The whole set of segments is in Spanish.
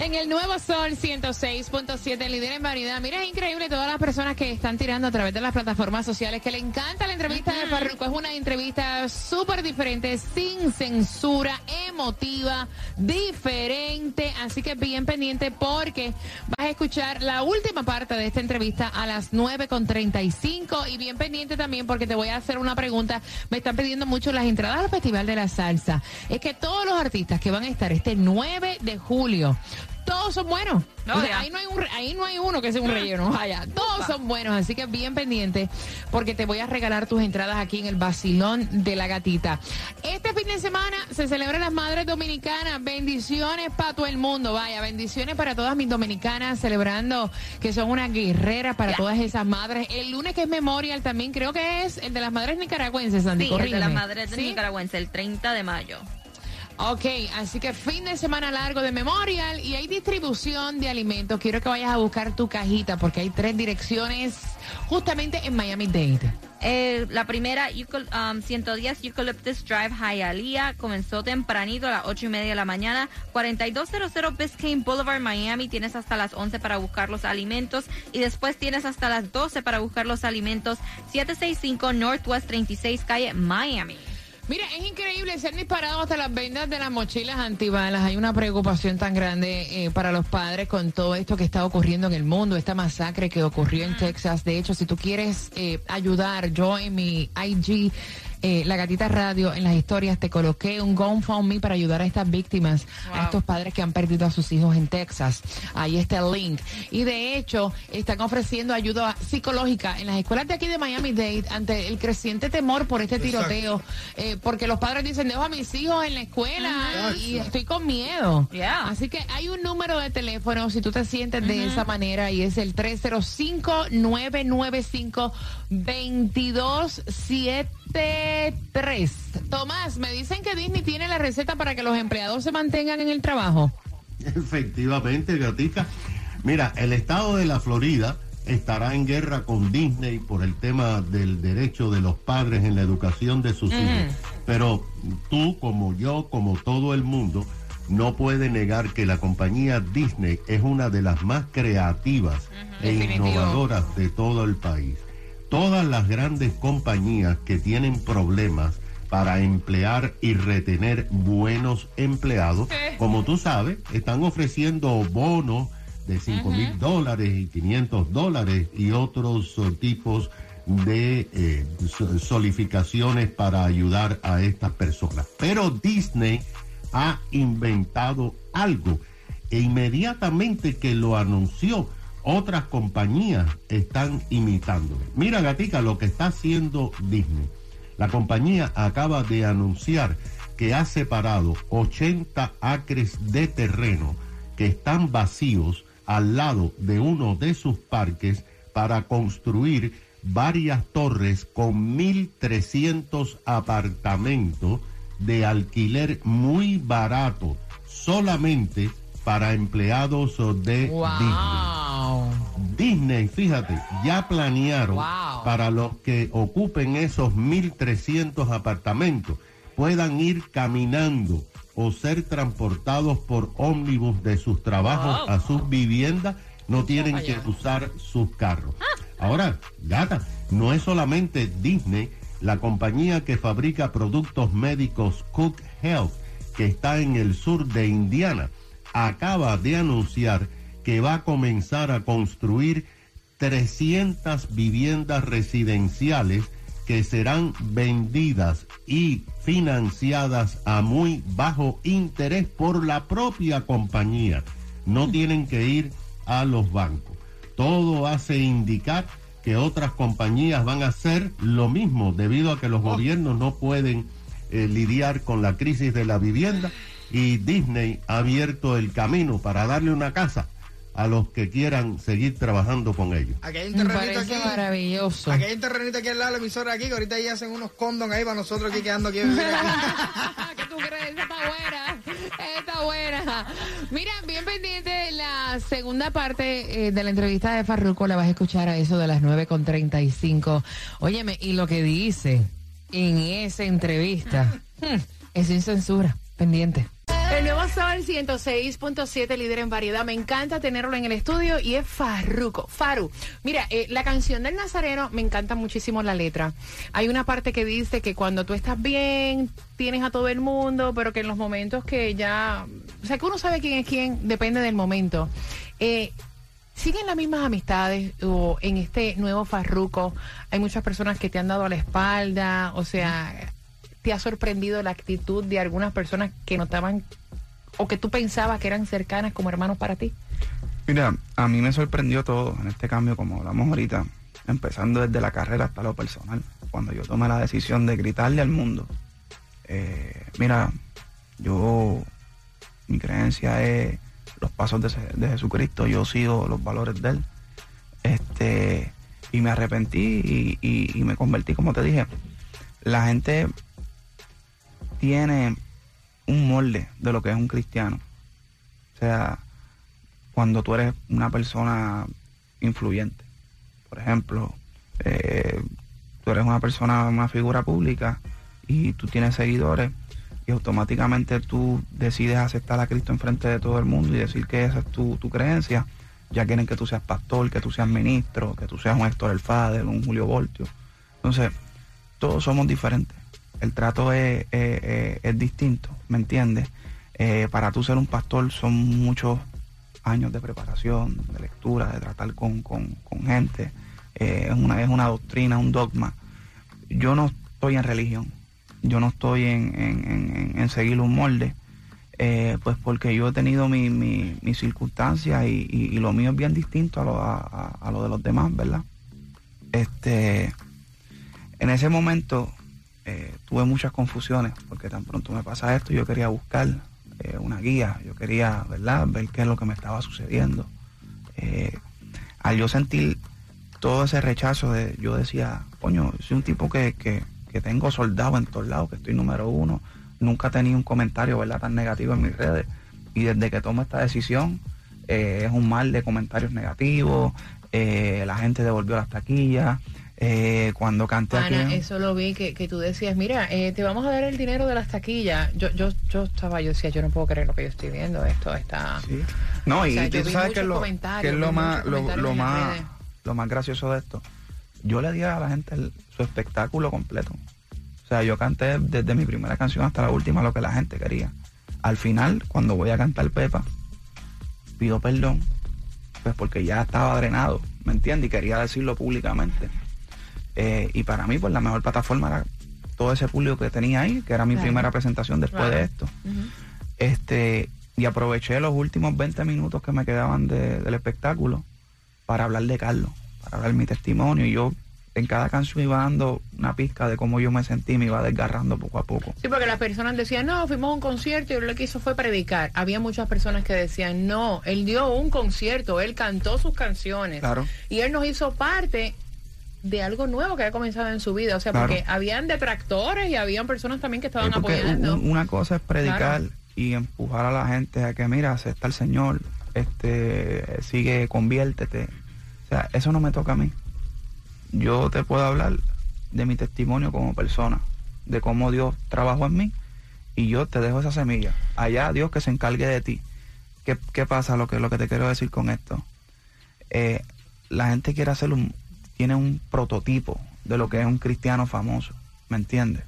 En el nuevo Sol 106.7, líder en variedad. Mira, es increíble todas las personas que están tirando a través de las plataformas sociales, que le encanta la entrevista de Farruko. Es una entrevista súper diferente, sin censura, emotiva, diferente. Así que bien pendiente porque vas a escuchar la última parte de esta entrevista a las 9.35. Y bien pendiente también porque te voy a hacer una pregunta. Me están pidiendo mucho las entradas al Festival de la Salsa. Es que todos los artistas que van a estar este 9 de julio todos son buenos. No, O sea, ya. ahí, no hay un, ahí no hay uno que sea un relleno. Allá. Todos son buenos, así que bien pendiente porque te voy a regalar tus entradas aquí en el Basilón de la Gatita. Este fin de semana se celebran las Madres Dominicanas. Bendiciones para todo el mundo. Vaya, bendiciones para todas mis dominicanas celebrando que son una guerrera para todas esas madres. El lunes que es Memorial también creo que es el de las madres nicaragüenses, Sandy. Sí, el de corrígeme. la madre de ¿Sí? nicaragüense, el 30 de mayo. Ok, así que fin de semana largo de Memorial y hay distribución de alimentos. Quiero que vayas a buscar tu cajita porque hay tres direcciones justamente en Miami Dade. Eh, la primera, um, 110 Eucalyptus Drive, Hialeah, comenzó tempranito a las 8 y media de la mañana. 4200 Biscayne Boulevard, Miami, tienes hasta las 11 para buscar los alimentos. Y después tienes hasta las 12 para buscar los alimentos. 765 Northwest 36 Calle, Miami. Mira, es increíble, se han disparado hasta las vendas de las mochilas antibalas. Hay una preocupación tan grande eh, para los padres con todo esto que está ocurriendo en el mundo, esta masacre que ocurrió en Texas. De hecho, si tú quieres eh, ayudar, yo en mi IG, eh, La Gatita Radio, en las historias, te coloqué un GoFundMe para ayudar a estas víctimas, a estos padres que han perdido a sus hijos en Texas. Ahí está el link. Y de hecho, están ofreciendo ayuda psicológica en las escuelas de aquí de Miami-Dade ante el creciente temor por este tiroteo. eh, porque los padres dicen, dejo a mis hijos en la escuela y estoy con miedo. Yeah. Así que hay un número de teléfono si tú te sientes de esa manera y es el 305-995-2273. Tomás, me dicen que Disney tiene la receta para que los empleados se mantengan en el trabajo. Efectivamente, gatica. Mira, el estado de la Florida estará en guerra con Disney por el tema del derecho de los padres en la educación de sus hijos. Pero tú, como yo, como todo el mundo, no puede negar que la compañía Disney es una de las más creativas e Definitivo. innovadoras de todo el país. Todas las grandes compañías que tienen problemas para emplear y retener buenos empleados, como tú sabes, están ofreciendo bonos de 5 mil dólares y 500 dólares y otros tipos de eh, so- solidificaciones para ayudar a estas personas. Pero Disney ha inventado algo e inmediatamente que lo anunció, otras compañías están imitándolo. Mira, Gatica, lo que está haciendo Disney. La compañía acaba de anunciar que ha separado 80 acres de terreno que están vacíos al lado de uno de sus parques para construir varias torres con 1.300 apartamentos de alquiler muy barato, solamente para empleados de Disney. ¡Wow! Disney, fíjate, ya planearon Wow. para los que ocupen esos 1.300 apartamentos, puedan ir caminando o ser transportados por ómnibus de sus trabajos a sus viviendas, no tienen que usar sus carros. Ahora, gata, no es solamente Disney, la compañía que fabrica productos médicos Cook Health, que está en el sur de Indiana, acaba de anunciar que va a comenzar a construir 300 viviendas residenciales que serán vendidas y financiadas a muy bajo interés por la propia compañía. No tienen que ir a los bancos. Todo hace indicar que otras compañías van a hacer lo mismo debido a que los gobiernos no pueden eh, lidiar con la crisis de la vivienda y Disney ha abierto el camino para darle una casa a los que quieran seguir trabajando con ellos. Aquí hay un terrenito parece aquí. maravilloso. Aquí hay un terrenito aquí al lado de la emisora aquí, que ahorita ahí hacen unos condones ahí para nosotros aquí quedando aquí. ¿Qué tú crees? Esa está buena. Está buena. Mira, bien pendiente la segunda parte eh, de la entrevista de Farruko. La vas a escuchar a eso de las 9.35. Óyeme, y lo que dice en esa entrevista hmm, es sin censura. Pendiente. Sol 106.7, líder en variedad. Me encanta tenerlo en el estudio y es Farruko. Faru. Mira, eh, la canción del Nazareno me encanta muchísimo la letra. Hay una parte que dice que cuando tú estás bien, tienes a todo el mundo, pero que en los momentos que ya. O sea, que uno sabe quién es quién, depende del momento. Eh, ¿Siguen las mismas amistades o en este nuevo Farruko hay muchas personas que te han dado la espalda? O sea, ¿te ha sorprendido la actitud de algunas personas que notaban o que tú pensabas que eran cercanas como hermanos para ti? Mira, a mí me sorprendió todo en este cambio, como hablamos ahorita, empezando desde la carrera hasta lo personal. Cuando yo tomé la decisión de gritarle al mundo, eh, mira, yo, mi creencia es los pasos de, de, Jesucristo, yo sigo los valores de Él. Este, y me arrepentí y, me convertí, como te dije. La gente tiene un molde de lo que es un cristiano. O sea, cuando tú eres una persona influyente, por ejemplo, eh, tú eres una persona, una figura pública y tú tienes seguidores y automáticamente tú decides aceptar a Cristo enfrente de todo el mundo y decir que esa es tu, tu creencia, ya quieren que tú seas pastor, que tú seas ministro, que tú seas un Héctor El Fader, un Julio Voltio. Entonces, todos somos diferentes el trato es, es, distinto, ¿me entiendes? Eh, para tú ser un pastor son muchos años de preparación, de lectura, de tratar con, con, con gente. Eh, es, una, es una doctrina, un dogma. Yo no estoy en religión, yo no estoy en, en, en, en seguir un molde, eh, pues porque yo he tenido mis mi, mi circunstancias y, y, y, lo mío es bien distinto a lo, a, a lo de los demás, ¿verdad? Este, en ese momento eh, tuve muchas confusiones porque tan pronto me pasa esto, yo quería buscar eh, una guía, yo quería, ¿verdad?, ver qué es lo que me estaba sucediendo. Eh, al yo sentir todo ese rechazo, de, yo decía, coño, soy un tipo que, que, que tengo soldado en todos lados, que estoy número uno, nunca tenido un comentario, ¿verdad?, tan negativo en mis redes. Y desde que tomo esta decisión, es un mal de comentarios negativos, la gente devolvió las taquillas. Eh, cuando canté Ana, aquí. eso lo vi que, que tú decías, mira, eh, te vamos a dar el dinero de las taquillas. Yo, yo, yo estaba, yo decía, yo no puedo creer lo que yo estoy viendo, esto está... Sí. No, y sea, tú sabes que lo, que es lo más, lo, lo más, redes. lo más gracioso de esto. Yo le di a la gente el- su espectáculo completo. O sea, yo canté desde mi primera canción hasta la última lo que la gente quería. Al final, cuando voy a cantar Pepa, pido perdón, pues porque ya estaba drenado, ¿me entiendes? Y quería decirlo públicamente. Eh, y para mí, pues la mejor plataforma era todo ese público que tenía ahí, que era mi Claro. primera presentación después Claro. de esto. Este, y aproveché los últimos 20 minutos que me quedaban de- del espectáculo para hablar de Carlos, para hablar mi testimonio. Y yo en cada canción iba dando una pizca de cómo yo me sentí, me iba desgarrando poco a poco. Sí, porque las personas decían, no, fuimos a un concierto y él lo que hizo fue predicar. Había muchas personas que decían, no, él dio un concierto, él cantó sus canciones. Claro. Y él nos hizo parte de algo nuevo que había comenzado en su vida. O sea, Claro. porque habían detractores y habían personas también que estaban apoyando. un- una cosa es predicar Claro. y empujar a la gente a que, mira, acepta al Señor, este, sigue, conviértete. O sea, eso no me toca a mí. Yo te puedo hablar de mi testimonio como persona, de cómo Dios trabajó en mí y yo te dejo esa semilla. Allá Dios que se encargue de ti. ¿Qué, qué pasa? Lo que, lo que te quiero decir con esto. Eh, la gente quiere hacer un, tiene un prototipo de lo que es un cristiano famoso, ¿me entiendes?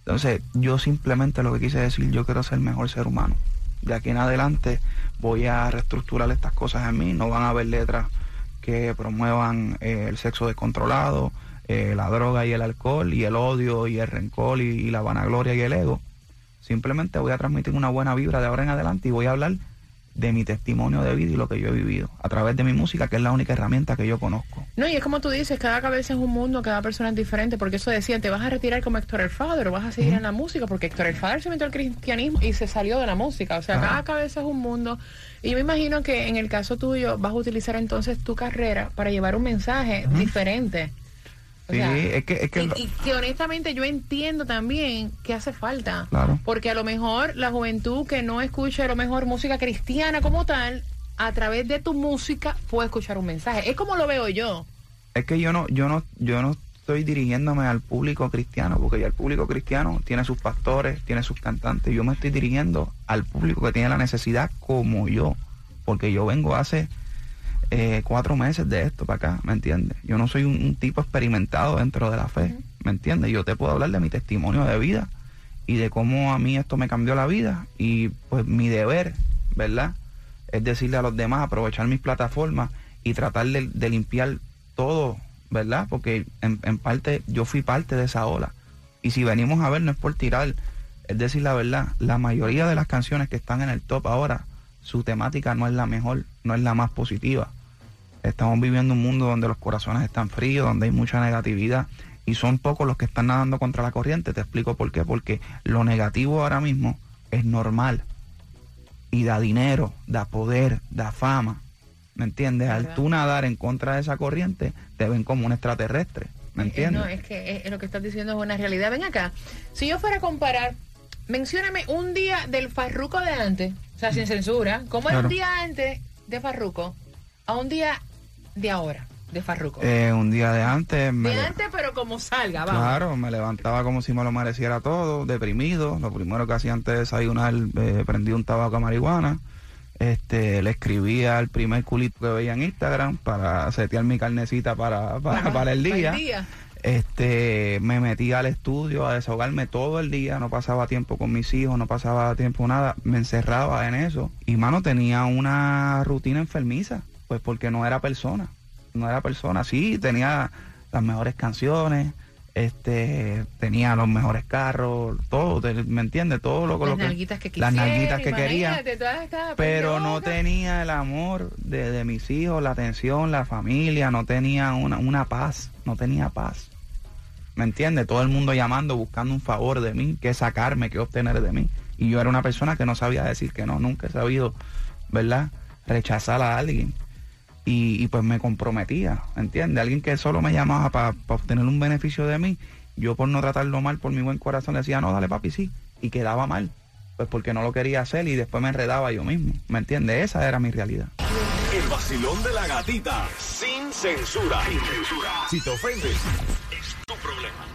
Entonces, yo simplemente lo que quise decir, yo quiero ser el mejor ser humano. De aquí en adelante voy a reestructurar estas cosas en mí, no van a haber letras que promuevan eh, el sexo descontrolado, eh, la droga y el alcohol, y el odio y el rencor y, y la vanagloria y el ego. Simplemente voy a transmitir una buena vibra de ahora en adelante y voy a hablar de mi testimonio de vida y lo que yo he vivido, a través de mi música, que es la única herramienta que yo conozco. No, y es como tú dices, cada cabeza es un mundo, cada persona es diferente, porque eso decían, te vas a retirar como Héctor el Father o vas a seguir en la música, porque Héctor el Father se metió al cristianismo y se salió de la música, o sea, cada cabeza es un mundo. Y yo me imagino que en el caso tuyo vas a utilizar entonces tu carrera para llevar un mensaje diferente. O Sí, sea, es que, es que y, y que honestamente yo entiendo también que hace falta. Claro. Porque a lo mejor la juventud que no escucha a lo mejor música cristiana como tal, a través de tu música puede escuchar un mensaje. Es como lo veo yo. es que yo no, yo no, yo no estoy dirigiéndome al público cristiano, porque ya el público cristiano tiene sus pastores, tiene sus cantantes. Yo me estoy dirigiendo al público que tiene la necesidad como yo, porque yo vengo hace eh, cuatro meses de esto para acá, ¿me entiendes? Yo no soy un, un tipo experimentado dentro de la fe, ¿me entiendes? Yo te puedo hablar de mi testimonio de vida y de cómo a mí esto me cambió la vida y pues mi deber, ¿verdad? Es decirle a los demás, aprovechar mis plataformas y tratar de, de limpiar todo, ¿verdad? Porque en, en parte yo fui parte de esa ola. Y si venimos a ver, no es por tirar, es decir, la verdad, la mayoría de las canciones que están en el top ahora, su temática no es la mejor, no es la más positiva. Estamos viviendo un mundo donde los corazones están fríos, donde hay mucha negatividad y son pocos los que están nadando contra la corriente. Te explico por qué. Porque lo negativo ahora mismo es normal y da dinero, da poder, da fama. ¿Me entiendes? Al tú nadar en contra de esa corriente, te ven como un extraterrestre. ¿Me Eh, entiendes? No, es que eh, lo que estás diciendo es una realidad. Ven acá. Si yo fuera a comparar, mencióname un día del Farruco de antes, o sea, sin censura, ¿cómo era un día antes de Farruco a un día de ahora de Farruco? Eh, un día de antes me, de antes, pero como salga, vamos. claro, me levantaba como si me lo mereciera todo, deprimido. Lo primero que hacía antes de desayunar, eh, prendí un tabaco de marihuana. Este, le escribía al primer culito que veía en Instagram para setear mi carnecita para, para, para el día. día. Este, me metía al estudio a desahogarme todo el día, no pasaba tiempo con mis hijos, no pasaba tiempo nada, me encerraba en eso. Y mano, tenía una rutina enfermiza, pues porque no era persona, no era persona. Sí, tenía las mejores canciones, este, tenía los mejores carros, todo, te- ¿me entiendes? Todo lo, Las lo que... nalguitas que las quisiera, nalguitas que quería pero no tenía el amor de, de mis hijos, la atención, la familia, no tenía una, una paz, no tenía paz. ¿Me entiendes? Todo el mundo llamando, buscando un favor de mí, qué sacarme, qué obtener de mí. Y yo era una persona que no sabía decir que no, nunca he sabido, ¿verdad? Rechazar a alguien. Y, y pues me comprometía, ¿me entiendes? Alguien que solo me llamaba para obtener un beneficio de mí, yo por no tratarlo mal, por mi buen corazón, le decía, no, dale papi, sí. Y quedaba mal, pues porque no lo quería hacer y después me enredaba yo mismo, ¿me entiendes? Esa era mi realidad. El vacilón de la gatita. Sin censura. Sin censura. Si te ofendes, es tu problema.